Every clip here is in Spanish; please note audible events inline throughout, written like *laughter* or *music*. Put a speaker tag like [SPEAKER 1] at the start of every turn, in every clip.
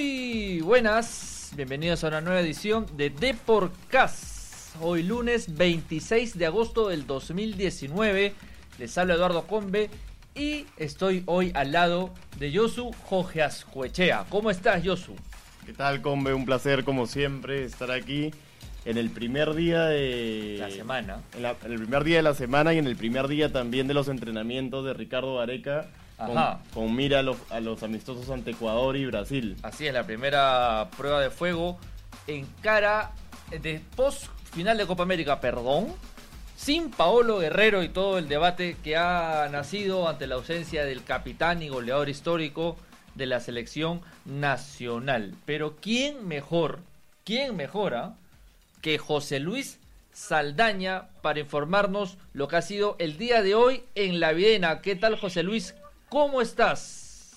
[SPEAKER 1] Muy buenas, bienvenidos a una nueva edición de Deporcast. Hoy lunes 26 de agosto del 2019. Les habla Eduardo Combe y estoy hoy al lado de Yosu Jorge Ascuechea. ¿Cómo estás, Yosu?
[SPEAKER 2] ¿Qué tal, Combe? Un placer, como siempre, estar aquí en el primer día de
[SPEAKER 1] la semana.
[SPEAKER 2] En, el primer día de la semana y en el primer día también de los entrenamientos de Ricardo Con, mira a los, a los amistosos ante Ecuador y Brasil.
[SPEAKER 1] Así es, la primera prueba de fuego en cara de post final de Copa América, perdón, sin Paolo Guerrero y todo el debate que ha nacido ante la ausencia del capitán y goleador histórico de la selección nacional. Pero ¿quién mejor, quién mejora que José Luis Saldaña para informarnos lo que ha sido el día de hoy en La Viena? ¿Qué tal José Luis? ¿Cómo estás?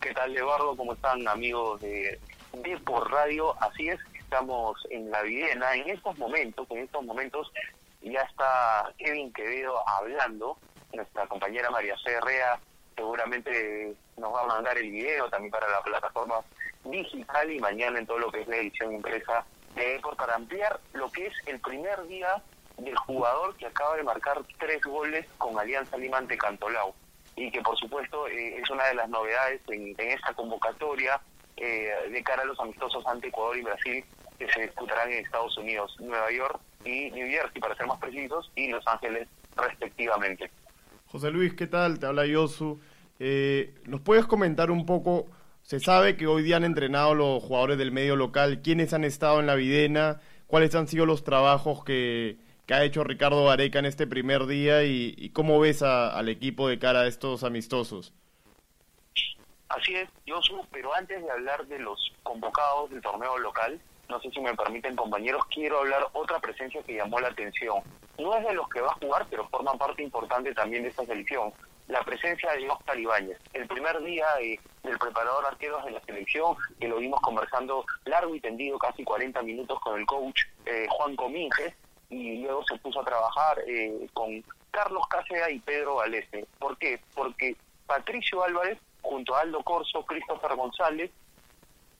[SPEAKER 3] ¿Qué tal Eduardo? ¿Cómo están amigos de, de por Radio? Así es, estamos en La Viena en estos momentos, en estos momentos ya está Kevin Quevedo hablando, nuestra compañera María Cerrea seguramente nos va a mandar el video también para la plataforma digital y mañana en todo lo que es la edición impresa de Ecor para ampliar lo que es el primer día del jugador que acaba de marcar tres goles con Alianza Lima ante Cantolao y que por supuesto eh, es una de las novedades en, esta convocatoria eh, de cara a los amistosos ante Ecuador y Brasil que se disputarán en Estados Unidos, Nueva York y New Jersey, para ser más precisos, y Los Ángeles respectivamente.
[SPEAKER 2] José Luis, ¿qué tal? Te habla Yosu. Eh, ¿Nos puedes comentar un poco? Se sabe que hoy día han entrenado los jugadores del medio local. ¿Quiénes han estado en la Videna? ¿Cuáles han sido los trabajos que, ha hecho Ricardo Gareca en este primer día? ¿Y, cómo ves al equipo de cara a estos amistosos?
[SPEAKER 3] Así es, Yosu, pero antes de hablar de los convocados del torneo local, no sé si me permiten compañeros, quiero hablar otra presencia que llamó la atención. No es de los que va a jugar, pero forma parte importante también de esta selección. La presencia de Oscar Ibáñez. El primer día del preparador arqueros de la selección, que lo vimos conversando largo y tendido, casi 40 minutos con el coach eh, Juan Cominges, y luego se puso a trabajar eh, con Carlos Cáceres y Pedro Valese. ¿Por qué? Porque Patricio Álvarez, junto a Aldo Corso, Christopher González,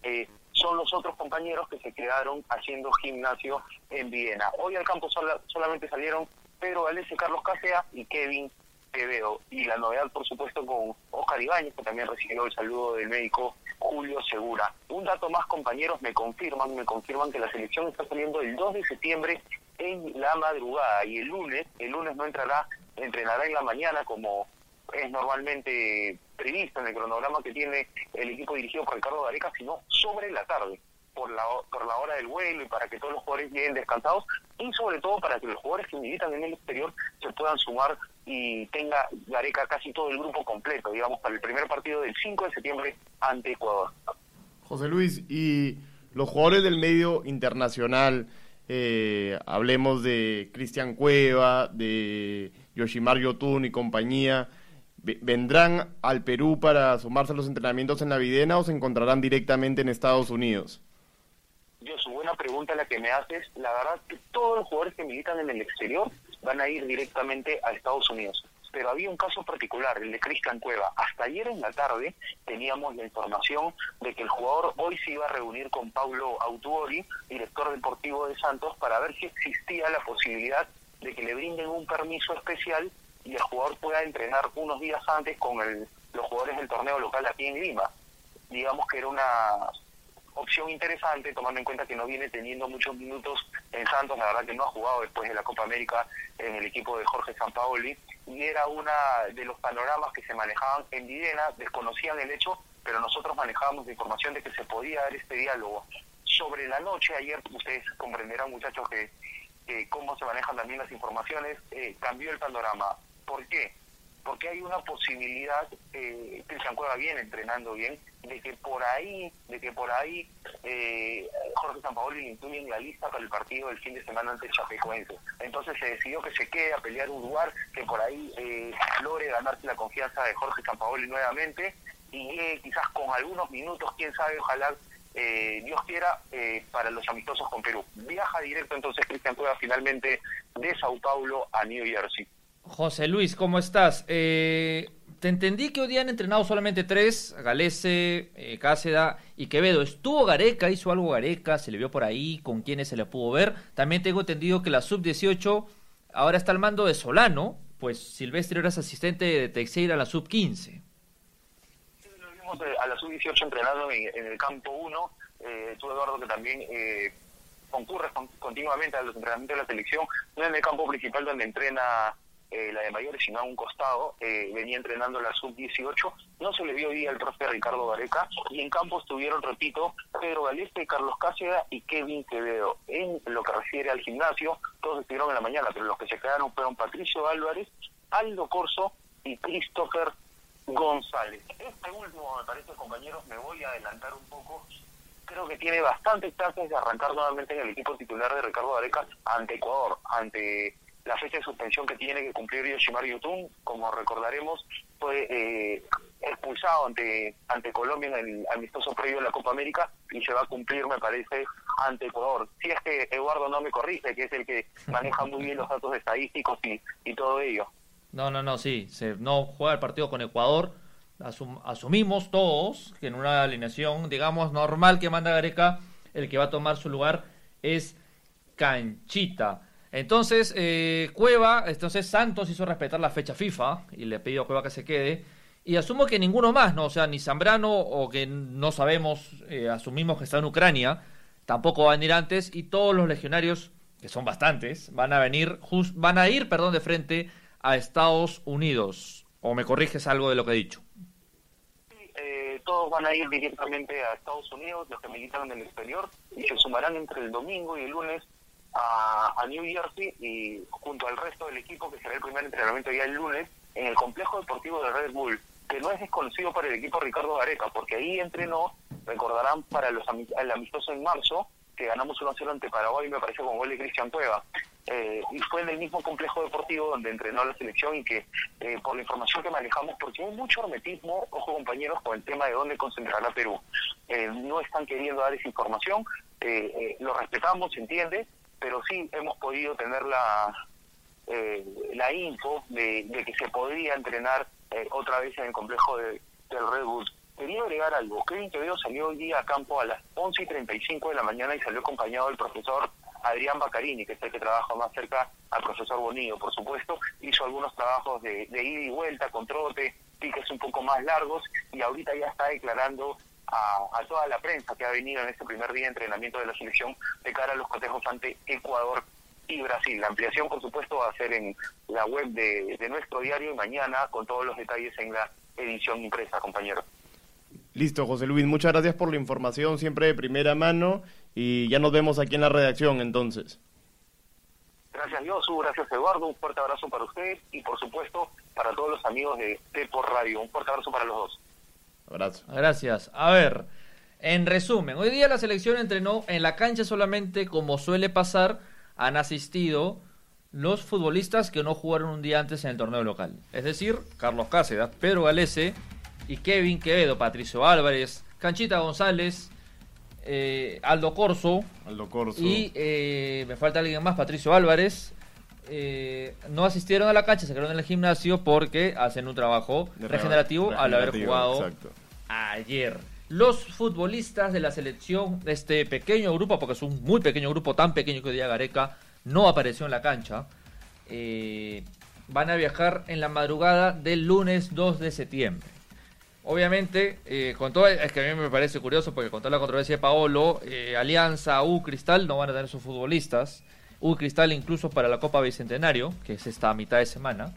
[SPEAKER 3] eh, son los otros compañeros que se quedaron haciendo gimnasio en Viena. Hoy al campo solamente salieron Pedro Galese, Carlos Casea y Kevin Quevedo. Y la novedad, por supuesto, con Oscar Ibáñez, que también recibió el saludo del médico Julio Segura. Un dato más, compañeros, me confirman, me confirman que la selección está saliendo el 2 de septiembre en la madrugada y el lunes, el lunes no entrará, entrenará en la mañana como es normalmente previsto en el cronograma que tiene el equipo dirigido por Ricardo Gareca, sino sobre la tarde, por la, por la hora del vuelo y para que todos los jugadores lleguen descansados y sobre todo para que los jugadores que militan en el exterior se puedan sumar y tenga Gareca casi todo el grupo completo, digamos, para el primer partido del 5 de septiembre ante Ecuador.
[SPEAKER 2] José Luis, y los jugadores del medio internacional, eh, hablemos de Cristian Cueva, de Yoshimar Yotun y compañía, ¿Vendrán al Perú para sumarse a los entrenamientos en la Videna o se encontrarán directamente en Estados Unidos?
[SPEAKER 3] Yo, su buena pregunta la que me haces. La verdad que todos los jugadores que militan en el exterior van a ir directamente a Estados Unidos. Pero había un caso particular, el de Cristian Cueva. Hasta ayer en la tarde teníamos la información de que el jugador hoy se iba a reunir con Paulo Autuori, director deportivo de Santos, para ver si existía la posibilidad de que le brinden un permiso especial y el jugador pueda entrenar unos días antes con el, los jugadores del torneo local aquí en Lima. Digamos que era una opción interesante, tomando en cuenta que no viene teniendo muchos minutos en Santos, la verdad que no ha jugado después de la Copa América en el equipo de Jorge Sampaoli, y era una de los panoramas que se manejaban en Videna, desconocían el hecho, pero nosotros manejábamos la información de que se podía dar este diálogo. Sobre la noche, ayer ustedes comprenderán muchachos que, cómo se manejan también las informaciones, eh, cambió el panorama. ¿Por qué? Porque hay una posibilidad, eh, Cristian Cueva viene entrenando bien, de que por ahí, de que por ahí eh, Jorge Sampaoli le incluye en la lista para el partido del fin de semana ante Chapecoense. Entonces se decidió que se quede a pelear un lugar, que por ahí eh, logre ganarse la confianza de Jorge Sampaoli nuevamente y quizás con algunos minutos, quién sabe, ojalá eh, Dios quiera, eh, para los amistosos con Perú. Viaja directo entonces Cristian Cueva finalmente de Sao Paulo a New Jersey.
[SPEAKER 1] José Luis, ¿cómo estás? Eh, te entendí que hoy día han entrenado solamente tres, Galese, eh, Cáceda y Quevedo. ¿Estuvo Gareca? ¿Hizo algo Gareca? ¿Se le vio por ahí? ¿Con quiénes se le pudo ver? También tengo entendido que la sub-18 ahora está al mando de Solano, pues Silvestre era asistente de Teixeira a la sub-15.
[SPEAKER 3] Sí, lo vimos eh, a la sub-18 entrenando en, el campo 1. Eh, tú, Eduardo, que también eh, concurres con, continuamente a los entrenamientos de la selección, no en el campo principal donde entrena eh, la de mayores, sino a un costado, eh, venía entrenando la sub-18, no se le vio hoy al profe Ricardo Gareca, y en campo estuvieron, repito, Pedro Galeste, Carlos Cáceres y Kevin Quevedo. En lo que refiere al gimnasio, todos estuvieron en la mañana, pero los que se quedaron fueron Patricio Álvarez, Aldo Corso y Christopher González. Este último, me parece, compañeros, me voy a adelantar un poco, creo que tiene bastantes chances de arrancar nuevamente en el equipo titular de Ricardo Gareca ante Ecuador, ante la fecha de suspensión que tiene que cumplir Yoshimar Yotun, como recordaremos, fue eh, expulsado ante ante Colombia en el amistoso previo a la Copa América y se va a cumplir, me parece, ante Ecuador. Si es que Eduardo no me corrige, que es el que maneja muy bien los datos estadísticos y, y todo ello.
[SPEAKER 1] No, no, no, sí, se, no juega el partido con Ecuador. Asum, asumimos todos que en una alineación, digamos, normal que manda Gareca, el que va a tomar su lugar es Canchita. Entonces, eh, Cueva, entonces Santos hizo respetar la fecha FIFA y le pidió a Cueva que se quede. Y asumo que ninguno más, ¿no? O sea, ni Zambrano o que no sabemos, eh, asumimos que está en Ucrania, tampoco va a venir antes. Y todos los legionarios, que son bastantes, van a venir, just, van a ir, perdón, de frente a Estados Unidos. ¿O me corriges algo de lo que he dicho?
[SPEAKER 3] Eh, todos van a ir directamente a Estados Unidos, los que militan en el exterior, y se sumarán entre el domingo y el lunes a, a, New Jersey y junto al resto del equipo que será el primer entrenamiento ya el lunes en el complejo deportivo de Red Bull, que no es desconocido para el equipo Ricardo Gareca, porque ahí entrenó, recordarán, para los el amistoso en marzo, que ganamos 1-0 ante Paraguay, me parece con gol de Cristian Cueva. Eh, y fue en el mismo complejo deportivo donde entrenó la selección y que eh, por la información que manejamos, porque hay mucho hermetismo, ojo compañeros, con el tema de dónde concentrará Perú. Eh, no están queriendo dar esa información, lo respetamos, se entiende, pero sí hemos podido tener la eh, la info de, de, que se podría entrenar eh, otra vez en el complejo de, del Red Bull. Quería agregar algo. Kevin Quevedo salió hoy día a campo a las 11 y 35 de la mañana y salió acompañado del profesor Adrián Baccarini, que es el que trabaja más cerca al profesor Bonillo, por supuesto. Hizo algunos trabajos de, de ida y vuelta, con trote, piques un poco más largos y ahorita ya está declarando a, a, toda la prensa que ha venido en este primer día de entrenamiento de la selección de cara a los cotejos ante Ecuador y Brasil. La ampliación, por supuesto, va a ser en la web de, de nuestro diario y mañana con todos los detalles en la edición impresa, compañero.
[SPEAKER 2] Listo, José Luis, muchas gracias por la información, siempre de primera mano, y ya nos vemos aquí en la redacción entonces.
[SPEAKER 3] Gracias, Josu, gracias, Eduardo, un fuerte abrazo para usted y, por supuesto, para todos los amigos de T-Por Radio. Un fuerte abrazo para los dos.
[SPEAKER 2] Abrazo.
[SPEAKER 1] Gracias. A ver, en resumen, hoy día la selección entrenó en la cancha solamente, como suele pasar, han asistido los futbolistas que no jugaron un día antes en el torneo local. Es decir, Carlos Cáceres, Pedro Galese y Kevin Quevedo, Patricio Álvarez, Canchita González, eh, Aldo Corso.
[SPEAKER 2] Aldo Corso.
[SPEAKER 1] Y eh, me falta alguien más, Patricio Álvarez. Eh, no asistieron a la cancha, se quedaron en el gimnasio porque hacen un trabajo regenerativo, al haber jugado
[SPEAKER 2] exacto.
[SPEAKER 1] ayer. Los futbolistas de la selección de este pequeño grupo, porque es un muy pequeño grupo, tan pequeño que hoy día Gareca no apareció en la cancha, eh, van a viajar en la madrugada del lunes 2 de septiembre. Obviamente, eh, con todo, es que a mí me parece curioso porque con toda la controversia de Paolo, eh, Alianza, U Cristal no van a tener sus futbolistas. U Cristal incluso para la Copa Bicentenario, que es esta mitad de semana.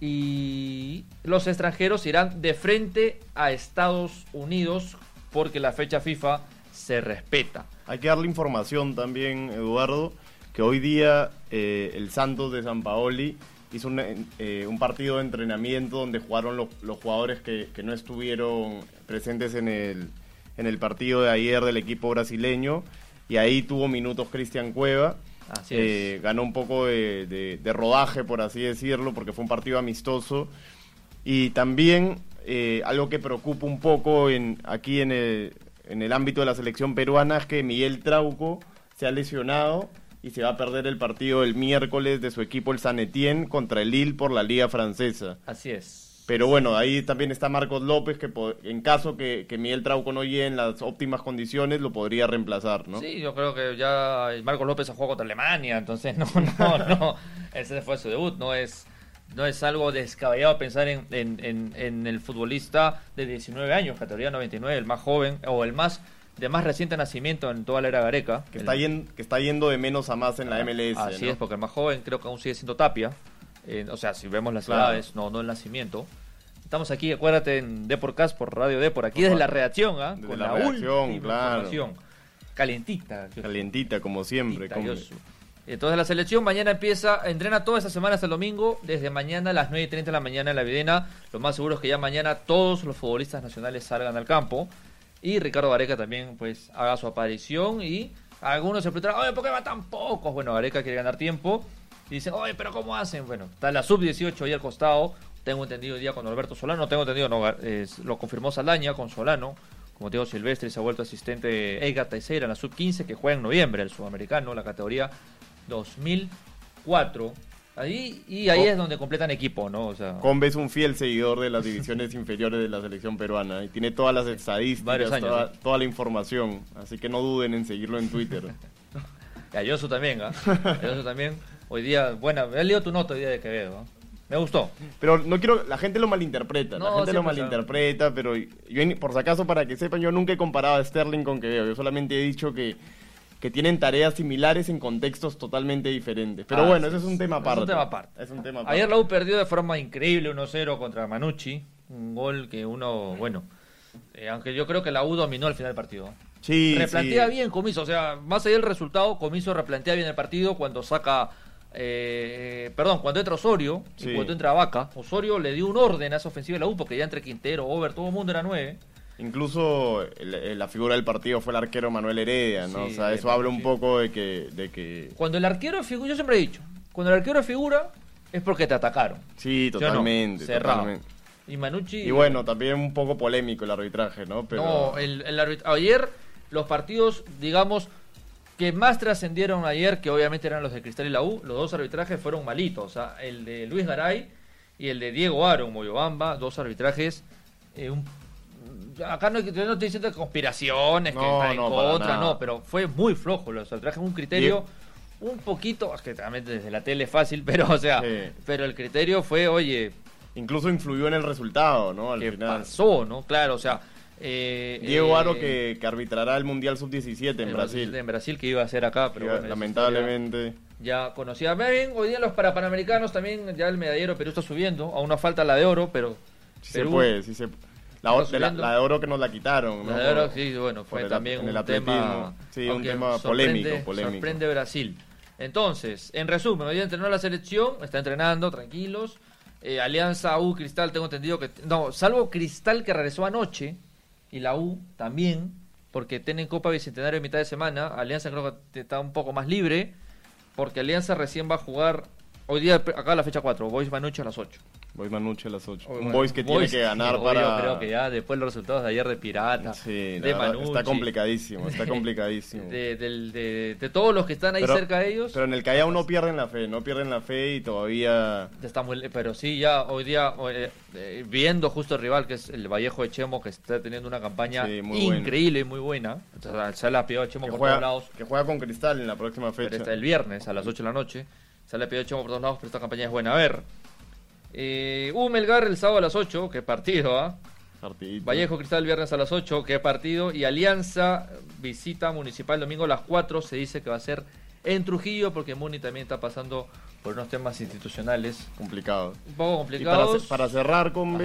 [SPEAKER 1] Y los extranjeros irán de frente a Estados Unidos porque la fecha FIFA se respeta.
[SPEAKER 2] Hay que darle información también, Eduardo, que hoy día eh, el Santos de San Paoli hizo un, eh, un partido de entrenamiento donde jugaron los, los jugadores que, que, no estuvieron presentes en el, en el partido de ayer del equipo brasileño y ahí tuvo minutos Cristian Cueva. Eh, ganó un poco de, de, de, rodaje, por así decirlo, porque fue un partido amistoso. Y también eh, algo que preocupa un poco en, aquí en el, en el ámbito de la selección peruana es que Miguel Trauco se ha lesionado y se va a perder el partido el miércoles de su equipo el San Etienne contra el Lille por la Liga Francesa.
[SPEAKER 1] Así es.
[SPEAKER 2] Pero bueno, ahí también está Marcos López, que en caso que, que Miguel Trauco no llegue en las óptimas condiciones, lo podría reemplazar, ¿no?
[SPEAKER 1] Sí, yo creo que ya Marcos López ha jugado contra Alemania, entonces *laughs* no, no, no. Ese fue su debut, no es, no es algo descabellado pensar en, en, en, en el futbolista de 19 años, categoría 99, el más joven o el más de más reciente nacimiento en toda la era Gareca.
[SPEAKER 2] Que,
[SPEAKER 1] El-
[SPEAKER 2] está yen- que está yendo de menos a más en la MLS.
[SPEAKER 1] Así
[SPEAKER 2] ¿no?
[SPEAKER 1] es, porque el más joven creo que aún sigue siendo Tapia. Eh, o sea, si vemos las
[SPEAKER 2] Claro.
[SPEAKER 1] edades, no, no el nacimiento. Estamos aquí, acuérdate, en Deporcast por Radio Depor, aquí desde la redacción, ¿ah?
[SPEAKER 2] Desde
[SPEAKER 1] Con
[SPEAKER 2] la
[SPEAKER 1] la,
[SPEAKER 2] redacción, claro.
[SPEAKER 1] información. Calientita.
[SPEAKER 2] Calientita, como siempre. como-.
[SPEAKER 1] Entonces la selección mañana empieza, entrena toda esta semana hasta el domingo, desde mañana a las 9 y 30 de la mañana en la Videna. Lo más seguro es que ya mañana todos los futbolistas nacionales salgan al campo. Y Ricardo Gareca también pues haga su aparición y algunos se preguntarán, oye, ¿por qué va tan pocos? Bueno, Gareca quiere ganar tiempo. Y dicen, oye, pero ¿cómo hacen? Bueno, está la sub-18 ahí al costado. Tengo entendido hoy día con Alberto Solano, tengo entendido, no, es- lo confirmó Saldaña con Solano. Como Diego Silvestre se ha vuelto asistente de Edgar Teixeira en la sub-15 que juega en noviembre, el sudamericano, la categoría 2004. Ahí, y ahí es donde completan equipo, ¿no? O sea,
[SPEAKER 2] Combe es un fiel seguidor de las divisiones *laughs* inferiores de la selección peruana y tiene todas las estadísticas,
[SPEAKER 1] años,
[SPEAKER 2] toda,
[SPEAKER 1] ¿eh?
[SPEAKER 2] toda la información. Así que no duden en seguirlo en Twitter. *laughs*
[SPEAKER 1] y a Yosu también, ¿ah? Yosu también. Hoy día, buena, he leído tu nota hoy día de Quevedo. Me gustó.
[SPEAKER 2] Pero no quiero, la gente lo malinterpreta, la
[SPEAKER 1] No,
[SPEAKER 2] gente lo malinterpreta, pero yo, por si acaso, para que sepan, yo nunca he comparado a Sterling con Quevedo, yo solamente he dicho que, que tienen tareas similares en contextos totalmente diferentes. Pero
[SPEAKER 1] Ah,
[SPEAKER 2] bueno,
[SPEAKER 1] sí,
[SPEAKER 2] ese es un
[SPEAKER 1] sí.
[SPEAKER 2] tema
[SPEAKER 1] Es un
[SPEAKER 2] aparte.
[SPEAKER 1] tema aparte.
[SPEAKER 2] Es un tema aparte.
[SPEAKER 1] Ayer la U perdió de forma increíble 1-0 contra Manucci. Un gol que uno, bueno, eh, aunque yo creo que la U dominó al final del partido.
[SPEAKER 2] Sí,
[SPEAKER 1] replantea bien Comiso, o sea, más allá del resultado, Comiso replantea bien el partido cuando saca, eh, perdón, cuando entra Osorio
[SPEAKER 2] Sí.
[SPEAKER 1] y cuando entra Vaca. Osorio le dio un orden a esa ofensiva de la U porque ya entre Quintero, Over, todo el mundo era nueve.
[SPEAKER 2] Incluso el- la figura del partido fue el arquero Manuel Heredia, ¿no?
[SPEAKER 1] Sí,
[SPEAKER 2] o sea,
[SPEAKER 1] de
[SPEAKER 2] eso habla un poco de que, de que...
[SPEAKER 1] Cuando el arquero figura, yo siempre he dicho, cuando el arquero figura es porque te atacaron.
[SPEAKER 2] Sí,
[SPEAKER 1] ¿Sí o no?
[SPEAKER 2] totalmente,
[SPEAKER 1] Cerrado.
[SPEAKER 2] totalmente.
[SPEAKER 1] Y Manucci...
[SPEAKER 2] Y bueno, también un poco polémico el arbitraje, ¿no? Pero...
[SPEAKER 1] No, el, el arbit- ayer los partidos, digamos, que más trascendieron ayer, que obviamente eran los de Cristal y la U, los dos arbitrajes fueron malitos. O sea, el de Luis Garay y el de Diego Aro, Moyobamba, dos arbitrajes. eh, un- acá no, no estoy diciendo conspiraciones, que están en
[SPEAKER 2] no, para
[SPEAKER 1] contra, no, pero fue muy flojo los arbitrajes, un criterio. Un poquito, es que también desde la tele es fácil, *laughs* pero o sea,
[SPEAKER 2] Sí.
[SPEAKER 1] pero el criterio fue, oye,
[SPEAKER 2] Incluso influyó en el resultado, ¿no? Al
[SPEAKER 1] ¿qué
[SPEAKER 2] final.
[SPEAKER 1] pasó, no? Claro, o sea, eh,
[SPEAKER 2] Diego
[SPEAKER 1] eh,
[SPEAKER 2] Aro que, que arbitrará el Mundial Sub-17 en Brasil.
[SPEAKER 1] En Brasil que iba a ser acá, pero
[SPEAKER 2] Iba-
[SPEAKER 1] bueno,
[SPEAKER 2] lamentablemente.
[SPEAKER 1] Ya conocida. Más bien, hoy día los para panamericanos también, ya el medallero Perú está subiendo. Aún nos falta la de oro, pero.
[SPEAKER 2] Sí
[SPEAKER 1] Perú,
[SPEAKER 2] se puede, sí se la, de la, de oro que nos la quitaron, ¿no?
[SPEAKER 1] La de oro, sí, bueno, fue
[SPEAKER 2] el-
[SPEAKER 1] también un tema.
[SPEAKER 2] Sí, un tema polémico, polémico.
[SPEAKER 1] Sorprende Brasil. Entonces, en resumen, hoy día entrenó la selección, está entrenando, tranquilos. Eh, Alianza U Cristal, tengo entendido que. No, salvo Cristal que regresó anoche, y la U también, porque tienen Copa Bicentenario en mitad de semana. Alianza creo que está un poco más libre, porque Alianza recién va a jugar. Hoy día, acá la fecha 4, Boys Manucho a las 8.
[SPEAKER 2] Boys Manuche a las 8.
[SPEAKER 1] Hoy,
[SPEAKER 2] un
[SPEAKER 1] bueno,
[SPEAKER 2] Boys que
[SPEAKER 1] Boys,
[SPEAKER 2] tiene que ganar
[SPEAKER 1] hoy
[SPEAKER 2] para...
[SPEAKER 1] Yo creo que ya después de los resultados de ayer de Pirata,
[SPEAKER 2] Sí,
[SPEAKER 1] de Manucci,
[SPEAKER 2] está complicadísimo, está *laughs* complicadísimo.
[SPEAKER 1] de, del- de- de todos los que están ahí
[SPEAKER 2] Pero-
[SPEAKER 1] cerca de ellos.
[SPEAKER 2] Pero en el Callao no pierden la fe, no pierden la fe y todavía...
[SPEAKER 1] Está muy, pero sí, ya hoy día, eh, eh, viendo justo el rival, que es el Vallejo de Chemo, que está teniendo una campaña
[SPEAKER 2] Sí, muy buena.
[SPEAKER 1] increíble y muy buena. O sea, se la a Chemo
[SPEAKER 2] Que
[SPEAKER 1] por todos
[SPEAKER 2] juega,
[SPEAKER 1] lados.
[SPEAKER 2] que juega con Cristal en la próxima
[SPEAKER 1] Pero
[SPEAKER 2] fecha.
[SPEAKER 1] está el viernes a las 8 de la noche. Se le pidió a Chemo por todos lados, pero esta campaña es buena. A ver. Eh, U Melgar el sábado a las 8, qué partido, ¿ah? Vallejo Cristal viernes a las 8, qué partido. Y Alianza visita Municipal domingo a las 4. Se dice que va a ser en Trujillo porque Muni también está pasando por unos temas institucionales
[SPEAKER 2] Complicado.
[SPEAKER 1] un poco
[SPEAKER 2] Y para,
[SPEAKER 1] complicados.
[SPEAKER 2] para cerrar, con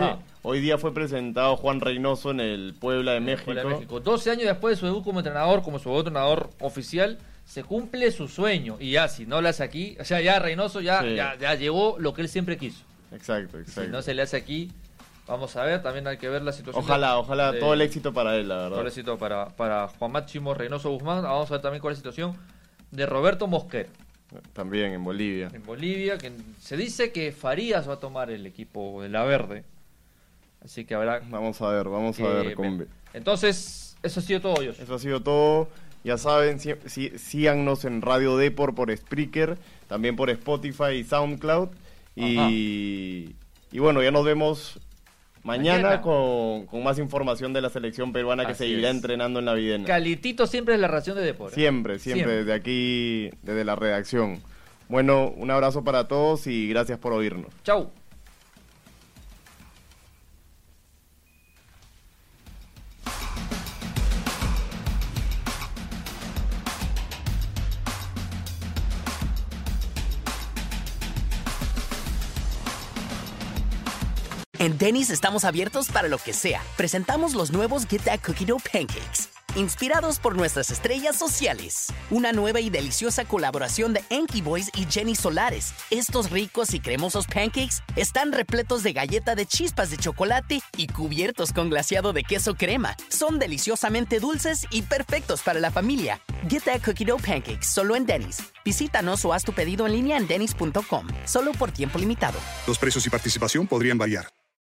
[SPEAKER 2] hoy día fue presentado Juan Reynoso en el Puebla de México.
[SPEAKER 1] Puebla de México. 12 años después de su debut como entrenador, como su entrenador oficial, se cumple su sueño. Y ya, si no lo hace aquí, o sea, ya Reynoso ya,
[SPEAKER 2] Sí.
[SPEAKER 1] ya, ya llegó lo que él siempre quiso.
[SPEAKER 2] Exacto,
[SPEAKER 1] Si
[SPEAKER 2] exacto.
[SPEAKER 1] no se le hace aquí, vamos a ver, también hay que ver la situación.
[SPEAKER 2] Ojalá, ojalá,
[SPEAKER 1] de-
[SPEAKER 2] todo el éxito para él, la verdad.
[SPEAKER 1] todo el éxito para, para Juan Máximo Reynoso Guzmán. Vamos a ver también cuál es la situación de Roberto Mosquera
[SPEAKER 2] También en Bolivia.
[SPEAKER 1] en Bolivia, que se dice que Farías va a tomar el equipo de la verde. Así que habrá
[SPEAKER 2] Vamos a ver, vamos a ver, combe.
[SPEAKER 1] Entonces, eso ha sido todo, Dios.
[SPEAKER 2] Eso ha sido todo. Ya saben, sí- sí- síganos en Radio Depor por Spreaker, también por Spotify y SoundCloud. Y, y bueno, ya nos vemos Mañana,
[SPEAKER 1] Mañana.
[SPEAKER 2] Con, con más información de la selección peruana que seguirá
[SPEAKER 1] es.
[SPEAKER 2] entrenando en la Videna.
[SPEAKER 1] Calitito siempre es la ración de deporte.
[SPEAKER 2] Siempre, siempre,
[SPEAKER 1] Siempre.
[SPEAKER 2] desde aquí, desde la redacción. Bueno, un abrazo para todos y gracias por oírnos.
[SPEAKER 1] Chau.
[SPEAKER 4] En Denny's estamos abiertos para lo que sea. Presentamos los nuevos Get That Cookie Dough Pancakes, inspirados por nuestras estrellas sociales. Una nueva y deliciosa colaboración de Enki Boys y Jenny Solares. Estos ricos y cremosos pancakes están repletos de galleta de chispas de chocolate y cubiertos con glaseado de queso crema. Son deliciosamente dulces y perfectos para la familia. Get That Cookie Dough Pancakes solo en Denny's. Visítanos o haz tu pedido en línea en denny's.com. Solo por tiempo limitado.
[SPEAKER 5] Los precios y participación podrían variar.